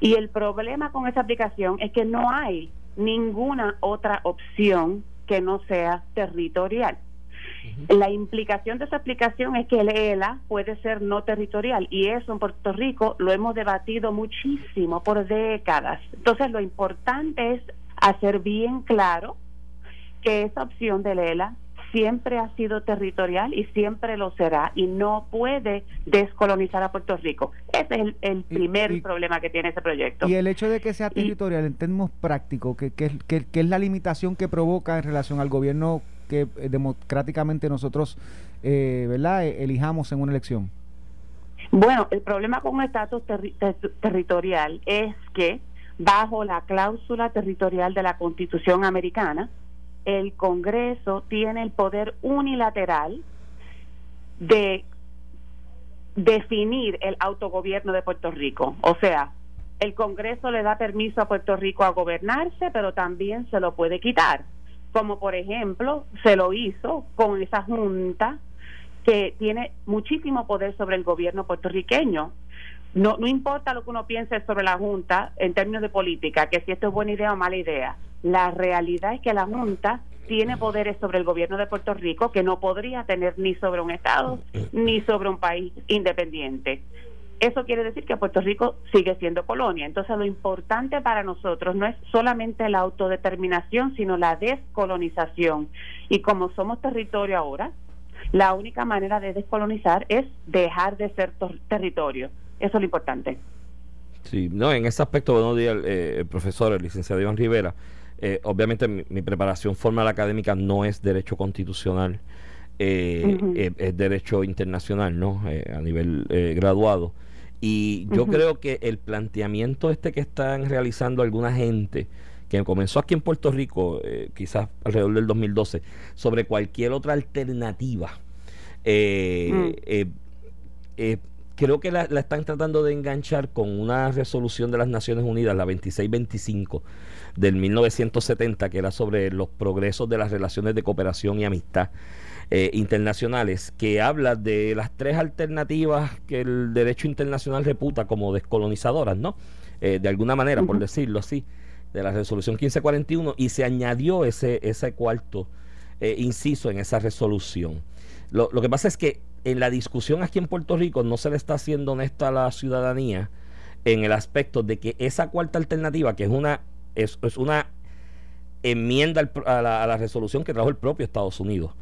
Y el problema con esa aplicación es que no hay ninguna otra opción que no sea territorial. La implicación de esa aplicación es que el ELA puede ser no territorial y eso en Puerto Rico lo hemos debatido muchísimo por décadas. Entonces lo importante es hacer bien claro que esa opción del ELA siempre ha sido territorial y siempre lo será y no puede descolonizar a Puerto Rico. Ese es el, primer problema que tiene ese proyecto. Y el hecho de que sea territorial en términos prácticos, que, que, que, es la limitación que provoca en relación al gobierno que eh, democráticamente nosotros eh, ¿verdad? E, elijamos en una elección. Bueno, el problema con un estatus territorial es que bajo la cláusula territorial de la Constitución americana, el Congreso tiene el poder unilateral de definir el autogobierno de Puerto Rico. O sea, el Congreso le da permiso a Puerto Rico a gobernarse, pero también se lo puede quitar. Como por ejemplo, se lo hizo con esa junta que tiene muchísimo poder sobre el gobierno puertorriqueño. No, no importa lo que uno piense sobre la Junta en términos de política, que si esto es buena idea o mala idea. La realidad es que la Junta tiene poderes sobre el gobierno de Puerto Rico que no podría tener ni sobre un Estado ni sobre un país independiente. Eso quiere decir que Puerto Rico sigue siendo colonia. Entonces lo importante para nosotros no es solamente la autodeterminación, sino la descolonización. Y como somos territorio ahora, la única manera de descolonizar es dejar de ser territorio. Eso es lo importante. Sí, no, en ese aspecto, buenos días, eh, el profesor, el licenciado Iván Rivera. Eh, obviamente mi, preparación formal académica no es derecho constitucional, eh, eh, es derecho internacional, ¿no? a nivel graduado. Y yo creo que el planteamiento este que están realizando alguna gente, que comenzó aquí en Puerto Rico, quizás alrededor del 2012, sobre cualquier otra alternativa, mm. creo que la, la, están tratando de enganchar con una resolución de las Naciones Unidas, la 2625, del 1970, que era sobre los progresos de las relaciones de cooperación y amistad eh, internacionales, que habla de las tres alternativas que el derecho internacional reputa como descolonizadoras, ¿no? Eh, de alguna manera, por decirlo así, de la resolución 1541, y se añadió ese, ese cuarto eh, inciso en esa resolución. Lo, lo que pasa es que en la discusión aquí en Puerto Rico no se le está haciendo honesta a la ciudadanía en el aspecto de que esa cuarta alternativa, que es una es, es una enmienda a la, resolución que trajo el propio Estados Unidos.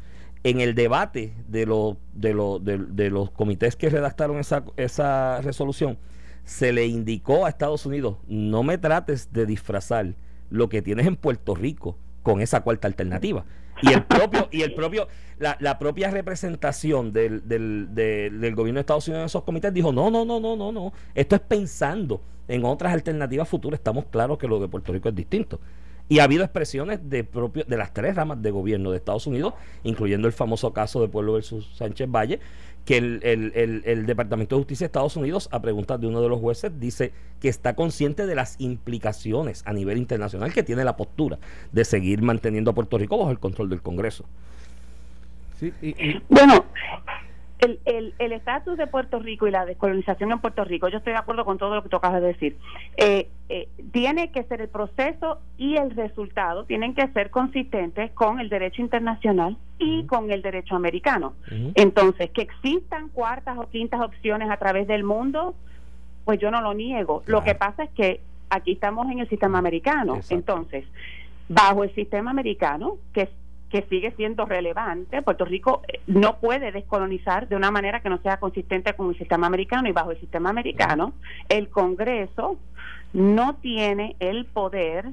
En el debate de, lo, de, lo, de, los comités que redactaron esa, esa resolución, se le indicó a Estados Unidos, no me trates de disfrazar lo que tienes en Puerto Rico con esa cuarta alternativa. Y el propio, y el propio, la, la propia representación del, del, del gobierno de Estados Unidos en esos comités dijo, no, no, no, no, no, no. Esto es pensando en otras alternativas futuras. Estamos claros que lo de Puerto Rico es distinto. Y ha habido expresiones de, propio, de las tres ramas de gobierno de Estados Unidos, incluyendo el famoso caso de Pueblo versus Sánchez Valle, que el, el, el, Departamento de Justicia de Estados Unidos, a preguntas de uno de los jueces, dice que está consciente de las implicaciones a nivel internacional que tiene la postura de seguir manteniendo a Puerto Rico bajo el control del Congreso. Sí, Bueno, el estatus de Puerto Rico y la descolonización en Puerto Rico, yo estoy de acuerdo con todo lo que tú acabas de decir. Eh, eh, tiene que ser el proceso y el resultado tienen que ser consistentes con el derecho internacional y con el derecho americano. Entonces, que existan cuartas o quintas opciones a través del mundo, pues yo no lo niego. Lo que pasa es que aquí estamos en el sistema americano. Entonces, bajo el sistema americano, que que sigue siendo relevante. Puerto Rico eh, no puede descolonizar de una manera que no sea consistente con el sistema americano y bajo el sistema americano el Congreso no tiene el poder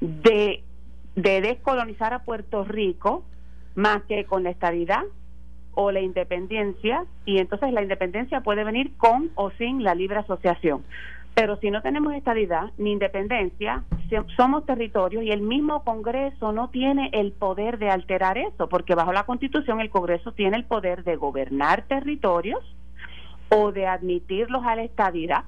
de, de descolonizar a Puerto Rico más que con la estabilidad o la independencia y entonces la independencia puede venir con o sin la libre asociación. Pero si no tenemos estabilidad ni independencia, somos territorios y el mismo Congreso no tiene el poder de alterar eso, porque bajo la Constitución el Congreso tiene el poder de gobernar territorios o de admitirlos a la estabilidad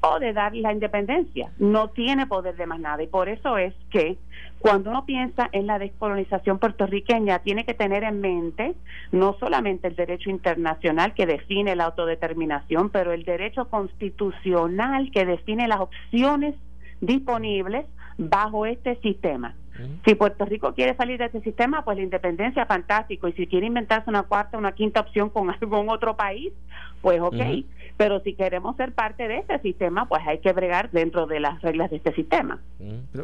o de dar la independencia. No tiene poder de más nada. Y por eso es que cuando uno piensa en la descolonización puertorriqueña, tiene que tener en mente no solamente el derecho internacional que define la autodeterminación, pero el derecho constitucional que define las opciones disponibles bajo este sistema. Si Puerto Rico quiere salir de este sistema, pues la independencia, fantástico. Y si quiere inventarse una cuarta, una quinta opción con algún otro país, pues ok. Pero si queremos ser parte de este sistema, pues hay que bregar dentro de las reglas de este sistema.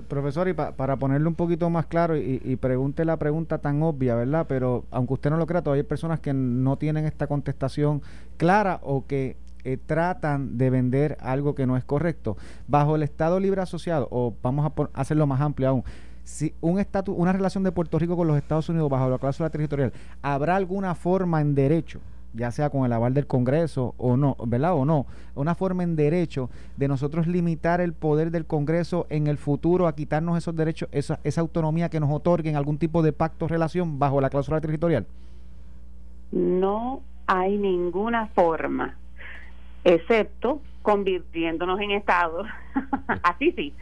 Profesor, y para ponerlo un poquito más claro, y, y, pregunte la pregunta tan obvia, ¿verdad? Pero aunque usted no lo crea, todavía hay personas que no tienen esta contestación clara o que eh, tratan de vender algo que no es correcto. Bajo el Estado Libre Asociado, o vamos a hacerlo más amplio aún, si un estatus, una relación de Puerto Rico con los Estados Unidos bajo la cláusula territorial, ¿habrá alguna forma en derecho, ya sea con el aval del Congreso o no, ¿verdad? O no, una forma en derecho de nosotros limitar el poder del Congreso en el futuro a quitarnos esos derechos, esa, esa autonomía que nos otorguen algún tipo de pacto relación bajo la cláusula territorial? No hay ninguna forma, excepto convirtiéndonos en Estado. Así sí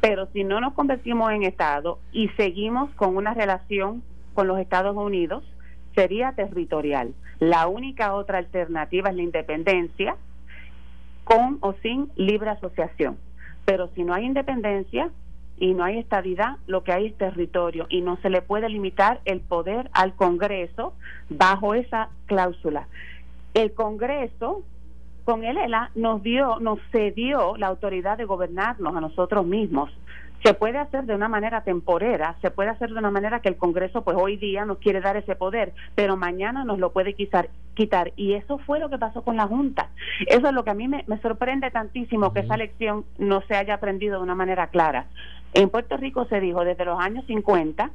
pero si no nos convertimos en Estado y seguimos con una relación con los Estados Unidos, sería territorial. La única otra alternativa es la independencia, con o sin libre asociación. Pero si no hay independencia y no hay estadidad, lo que hay es territorio y no se le puede limitar el poder al Congreso bajo esa cláusula. El Congreso con el ELA nos dio, nos cedió la autoridad de gobernarnos a nosotros mismos. Se puede hacer de una manera temporera, se puede hacer de una manera que el Congreso pues hoy día nos quiere dar ese poder, pero mañana nos lo puede quitar. quitar. Y eso fue lo que pasó con la Junta. Eso es lo que a mí me, sorprende tantísimo que esa lección no se haya aprendido de una manera clara. En Puerto Rico se dijo desde los años 50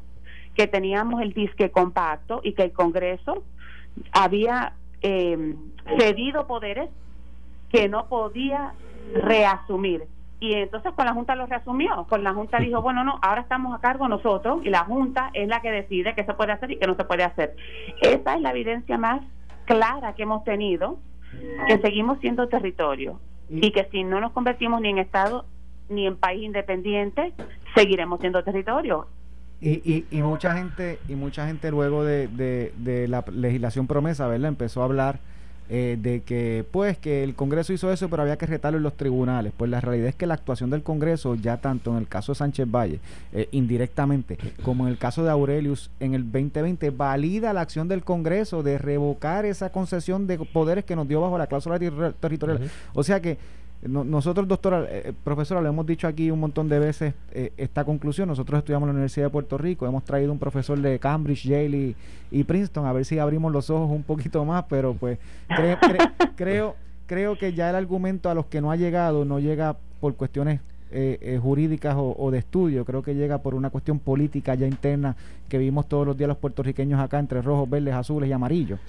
que teníamos el disque compacto y que el Congreso había eh, cedido poderes que no podía reasumir. Y entonces con la Junta lo reasumió. Con la Junta dijo, bueno, no, ahora estamos a cargo nosotros y la Junta es la que decide qué se puede hacer y qué no se puede hacer. Esa es la evidencia más clara que hemos tenido, que seguimos siendo territorio y que si no nos convertimos ni en Estado ni en país independiente, seguiremos siendo territorio. Y, y, mucha gente y mucha gente luego de, de, de la legislación promesa, ¿verdad? Empezó a hablar eh, de que pues que el Congreso hizo eso pero había que retarlo en los tribunales. Pues la realidad es que la actuación del Congreso ya tanto en el caso de Sánchez Valle eh, indirectamente como en el caso de Aurelius en el 2020 valida la acción del Congreso de revocar esa concesión de poderes que nos dio bajo la cláusula territorial. O sea que nosotros, doctora, eh, eh, profesora, le hemos dicho aquí un montón de veces eh, esta conclusión. Nosotros estudiamos en la Universidad de Puerto Rico, hemos traído un profesor de Cambridge, Yale y, Princeton, a ver si abrimos los ojos un poquito más, pero pues creo, creo que ya el argumento a los que no ha llegado no llega por cuestiones eh, eh, jurídicas o, o de estudio, creo que llega por una cuestión política ya interna que vimos todos los días los puertorriqueños acá entre rojos, verdes, azules y amarillos.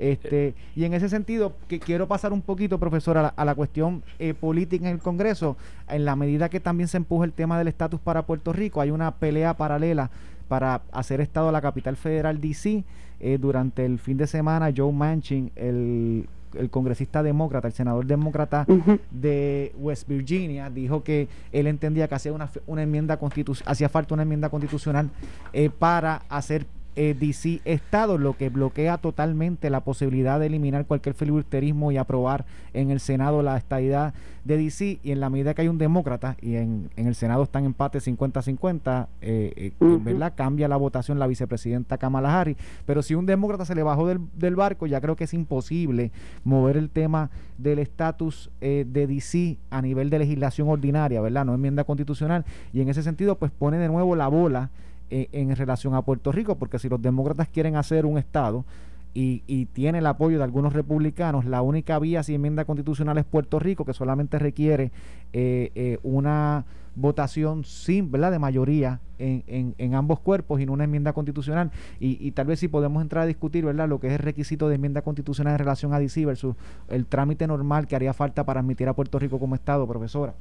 Este, y en ese sentido, que quiero pasar un poquito, profesor, a la, a la cuestión eh, política en el Congreso, en la medida que también se empuja el tema del estatus para Puerto Rico, hay una pelea paralela para hacer Estado a la capital federal DC. Eh, durante el fin de semana, Joe Manchin, el, el congresista demócrata, el senador demócrata de West Virginia, dijo que él entendía que hacía una, una enmienda hacía falta una enmienda constitucional eh, para hacer eh, DC Estado, lo que bloquea totalmente la posibilidad de eliminar cualquier filibusterismo y aprobar en el Senado la estadidad de DC. Y en la medida que hay un demócrata y en, en el Senado están empate 50-50, eh, eh, Ujú. ¿verdad? Cambia la votación la vicepresidenta Kamala Harris. Pero si un demócrata se le bajó del, del barco, ya creo que es imposible mover el tema del estatus eh, de DC a nivel de legislación ordinaria, ¿verdad? No enmienda constitucional. Y en ese sentido, pues pone de nuevo la bola eh, en relación a Puerto Rico, porque si los demócratas quieren hacer un Estado y, y tiene el apoyo de algunos republicanos, la única vía si enmienda constitucional es Puerto Rico, que solamente requiere eh, eh, una votación sin, ¿verdad? de mayoría en, en, ambos cuerpos y no una enmienda constitucional. Y, y tal vez si podemos entrar a discutir ¿verdad? lo que es el requisito de enmienda constitucional en relación a DC versus el trámite normal que haría falta para admitir a Puerto Rico como Estado, profesora.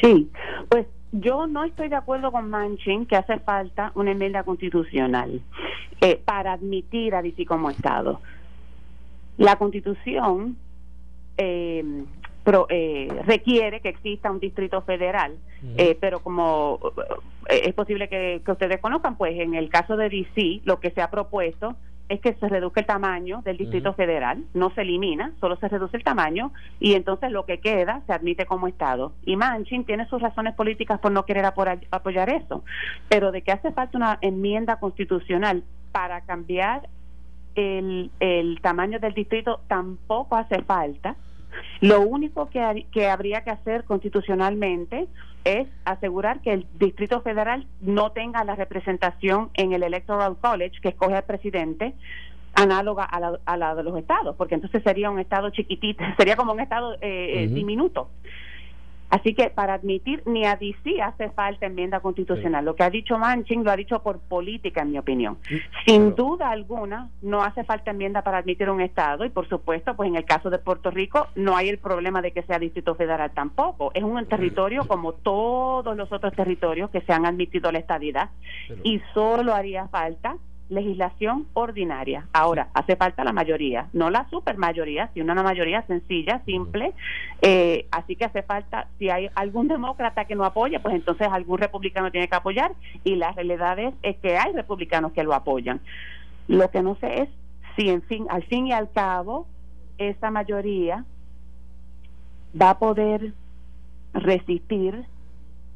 Sí, pues yo no estoy de acuerdo con Manchin que hace falta una enmienda constitucional eh, para admitir a DC como Estado. La Constitución eh, pro- eh, requiere que exista un distrito federal, eh, pero como eh, es posible que, que ustedes conozcan, pues en el caso de DC lo que se ha propuesto es que se reduzca el tamaño del distrito federal, no se elimina, solo se reduce el tamaño y entonces lo que queda se admite como Estado. Y Manchin tiene sus razones políticas por no querer apoyar eso, pero de que hace falta una enmienda constitucional para cambiar el, el tamaño del distrito tampoco hace falta. Lo único que, que habría que hacer constitucionalmente es asegurar que el Distrito Federal no tenga la representación en el Electoral College que escoge al presidente análoga a la, a la de los estados, porque entonces sería un estado chiquitito, sería como un estado eh, eh, diminuto. Así que para admitir ni a DC hace falta enmienda constitucional. Lo que ha dicho Manchin lo ha dicho por política, en mi opinión. Sin duda alguna, no hace falta enmienda para admitir un Estado y, por supuesto, pues en el caso de Puerto Rico no hay el problema de que sea Distrito Federal tampoco. Es un territorio como todos los otros territorios que se han admitido a la estadidad Pero- y solo haría falta legislación ordinaria. Ahora, hace falta la mayoría, no la supermayoría, sino una mayoría sencilla, simple. Eh, así que hace falta, si hay algún demócrata que no apoya, pues entonces algún republicano tiene que apoyar y la realidad es, es que hay republicanos que lo apoyan. Lo que no sé es si, en fin, al fin y al cabo, esa mayoría va a poder resistir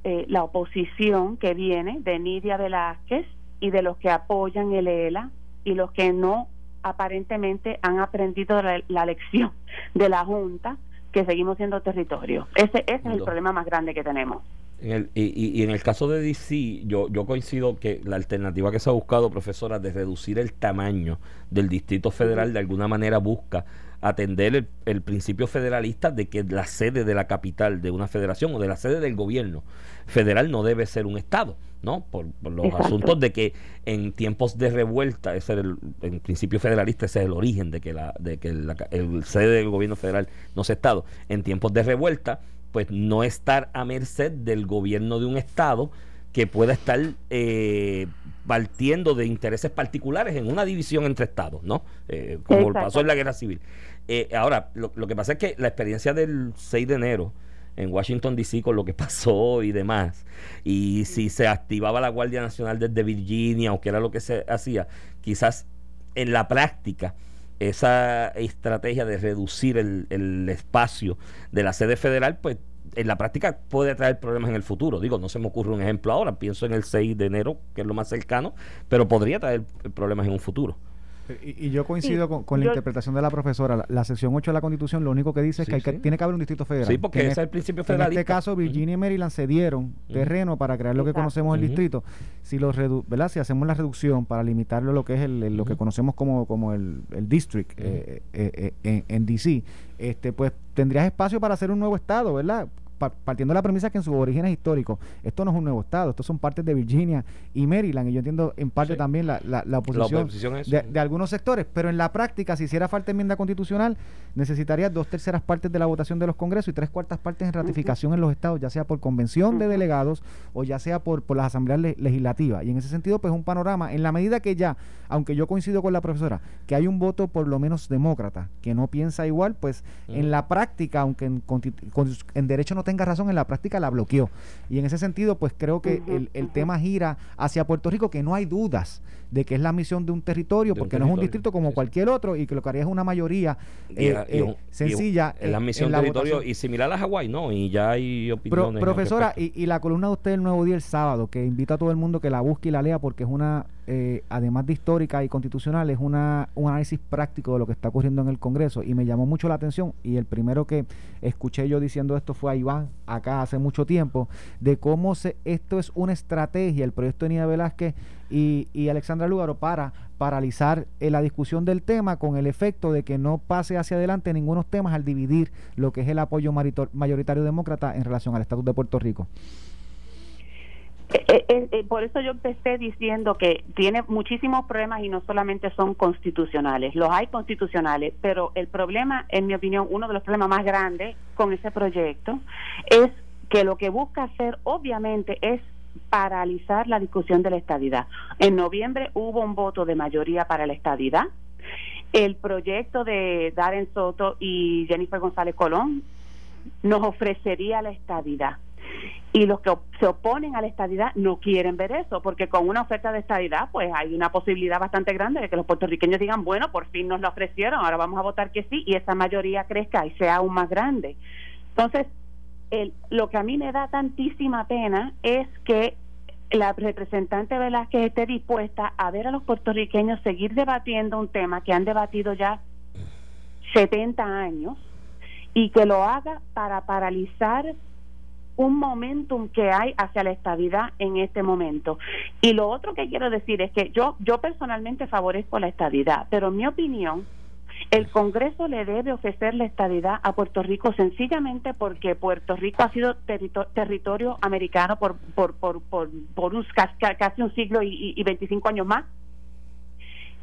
eh, la oposición que viene de Nidia Velázquez y de los que apoyan el ELA y los que no aparentemente han aprendido la, la lección de la Junta que seguimos siendo territorio. Ese, ese es el No. problema más grande que tenemos. En el- y, y- y en el caso de DC, yo, yo coincido que la alternativa que se ha buscado, profesora, de reducir el tamaño del Distrito Federal, de alguna manera busca atender el, el principio federalista de que la sede de la capital de una federación o de la sede del gobierno federal no debe ser un Estado, ¿no? Por, por los Exacto. asuntos de que en tiempos de revuelta, ese era el, principio federalista, ese es el origen de que la, de que la, el sede del gobierno federal no sea Estado. En tiempos de revuelta, pues no estar a merced del gobierno de un Estado que pueda estar eh, partiendo de intereses particulares en una división entre Estados, ¿no? Eh, como pasó en la Guerra Civil. Eh, ahora, lo, lo que pasa es que la experiencia del 6 de enero en Washington, D.C., con lo que pasó y demás, y si se activaba la Guardia Nacional desde Virginia o que era lo que se hacía, quizás en la práctica esa estrategia de reducir el, el espacio de la sede federal, pues en la práctica puede traer problemas en el futuro. Digo, no se me ocurre un ejemplo ahora, pienso en el 6 de enero, que es lo más cercano, pero podría traer problemas en un futuro. Y, y yo coincido Sí, con, con la interpretación de la profesora. La, la sección 8 de la Constitución lo único que dice es Sí, que, hay que sí. tiene que haber un distrito federal. Sí, porque ese es es- el principio que En este caso, Virginia y Maryland cedieron terreno para crear lo que Exacto. conocemos el distrito. Si lo redu- ¿verdad? Si hacemos la reducción para limitarlo a lo que es el, el- lo que conocemos como, como el, el district eh, eh, eh, en, en DC, este, pues tendrías espacio para hacer un nuevo estado, ¿verdad? Partiendo de la premisa que en su origen es histórico, esto no es un nuevo estado, estos son partes de Virginia y Maryland, y yo entiendo en parte también la, la, oposición, de, algunos sectores, pero en la práctica, si hiciera falta enmienda constitucional, necesitaría dos terceras partes de la votación de los congresos y tres cuartas partes en ratificación en los estados, ya sea por convención de delegados o ya sea por, por las asambleas legislativas. Y en ese sentido, pues un panorama, en la medida que ya, aunque yo coincido con la profesora, que hay un voto por lo menos demócrata, que no piensa igual, pues en la práctica, aunque en, en derecho no tenga razón, en la práctica la bloqueó. Y en ese sentido, pues creo que el, el tema gira hacia Puerto Rico, que no hay dudas de que es la misión de un territorio, porque no es un distrito como cualquier otro y que lo que haría es una mayoría eh, eh, sencilla. Es la misión de territorio y similar a Hawái, ¿no? Y ya hay opiniones. profesora, y, y, la columna de usted el nuevo día el sábado, que invita a todo el mundo que la busque y la lea porque es una eh, además de histórica y constitucional, es una, un análisis práctico de lo que está ocurriendo en el Congreso y me llamó mucho la atención y el primero que escuché yo diciendo esto fue a Iván acá hace mucho tiempo, de cómo se, esto es una estrategia, el proyecto de Nida Velázquez y, y Alexandra Lúgaro para paralizar eh, la discusión del tema con el efecto de que no pase hacia adelante ningunos temas al dividir lo que es el apoyo mayoritario demócrata en relación al estatus de Puerto Rico. Eh, eh, eh, por eso yo empecé diciendo que tiene muchísimos problemas y no solamente son constitucionales, los hay constitucionales, pero el problema, en mi opinión, uno de los problemas más grandes con ese proyecto es que lo que busca hacer obviamente es paralizar la discusión de la estadidad. En noviembre hubo un voto de mayoría para la estadidad. El proyecto de Darren Soto y Jennifer González Colón nos ofrecería la estadidad y los que se oponen a la estadidad no quieren ver eso, porque con una oferta de estadidad, pues hay una posibilidad bastante grande de que los puertorriqueños digan, bueno, por fin nos lo ofrecieron, ahora vamos a votar que sí, y esa mayoría crezca y sea aún más grande. Entonces, el, lo que a mí me da tantísima pena es que la representante Velázquez esté dispuesta a ver a los puertorriqueños seguir debatiendo un tema que han debatido ya 70 años y que lo haga para paralizar un momentum que hay hacia la estabilidad en este momento. Y lo otro que quiero decir es que yo, yo personalmente favorezco la estabilidad, pero en mi opinión, el Congreso le debe ofrecer la estabilidad a Puerto Rico sencillamente porque Puerto Rico ha sido territorio americano por, por, por, por, un, casi un siglo y, y 25 años más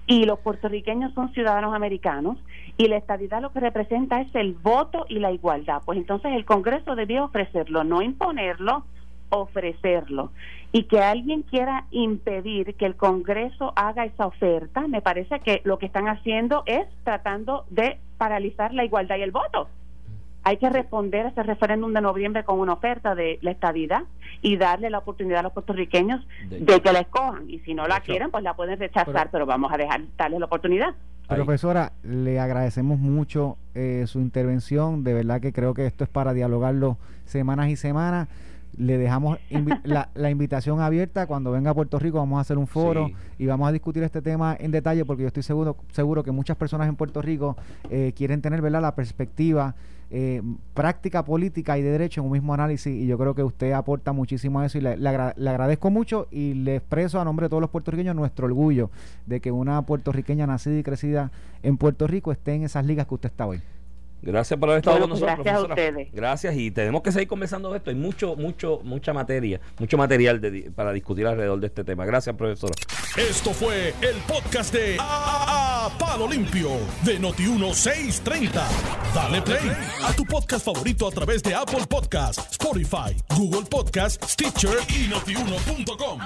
y los puertorriqueños son ciudadanos americanos y la estadidad lo que representa es el voto y la igualdad. Pues entonces el Congreso debía ofrecerlo, no imponerlo, ofrecerlo. Y que alguien quiera impedir que el Congreso haga esa oferta, me parece que lo que están haciendo es tratando de paralizar la igualdad y el voto hay que responder a ese referéndum de noviembre con una oferta de la estadidad y darle la oportunidad a los puertorriqueños de, que la escojan. Y si no la quieren, pues la pueden rechazar, pero, vamos a dejar darles la oportunidad. Profesora, le agradecemos mucho eh, su intervención. De verdad que creo que esto es para dialogarlo semanas y semanas. Le dejamos la, la, invitación abierta. Cuando venga a Puerto Rico vamos a hacer un foro y vamos a discutir este tema en detalle porque yo estoy seguro, seguro que muchas personas en Puerto Rico eh, quieren tener ¿verdad? la perspectiva eh, práctica política y de derecho en un mismo análisis y yo creo que usted aporta muchísimo a eso y le, le, agradezco mucho y le expreso a nombre de todos los puertorriqueños nuestro orgullo de que una puertorriqueña nacida y crecida en Puerto Rico esté en esas ligas que usted está hoy. Gracias por haber estado con nosotros. Gracias a ustedes. Gracias y tenemos que seguir conversando de esto. Hay mucho, mucho, mucha materia, mucho material para discutir alrededor de este tema. Gracias, profesora. Esto fue el podcast de a, Palo Limpio de Noti1630. Dale play a tu podcast favorito a través de Apple Podcasts, Spotify, Google Podcasts, Stitcher y notiuno.com.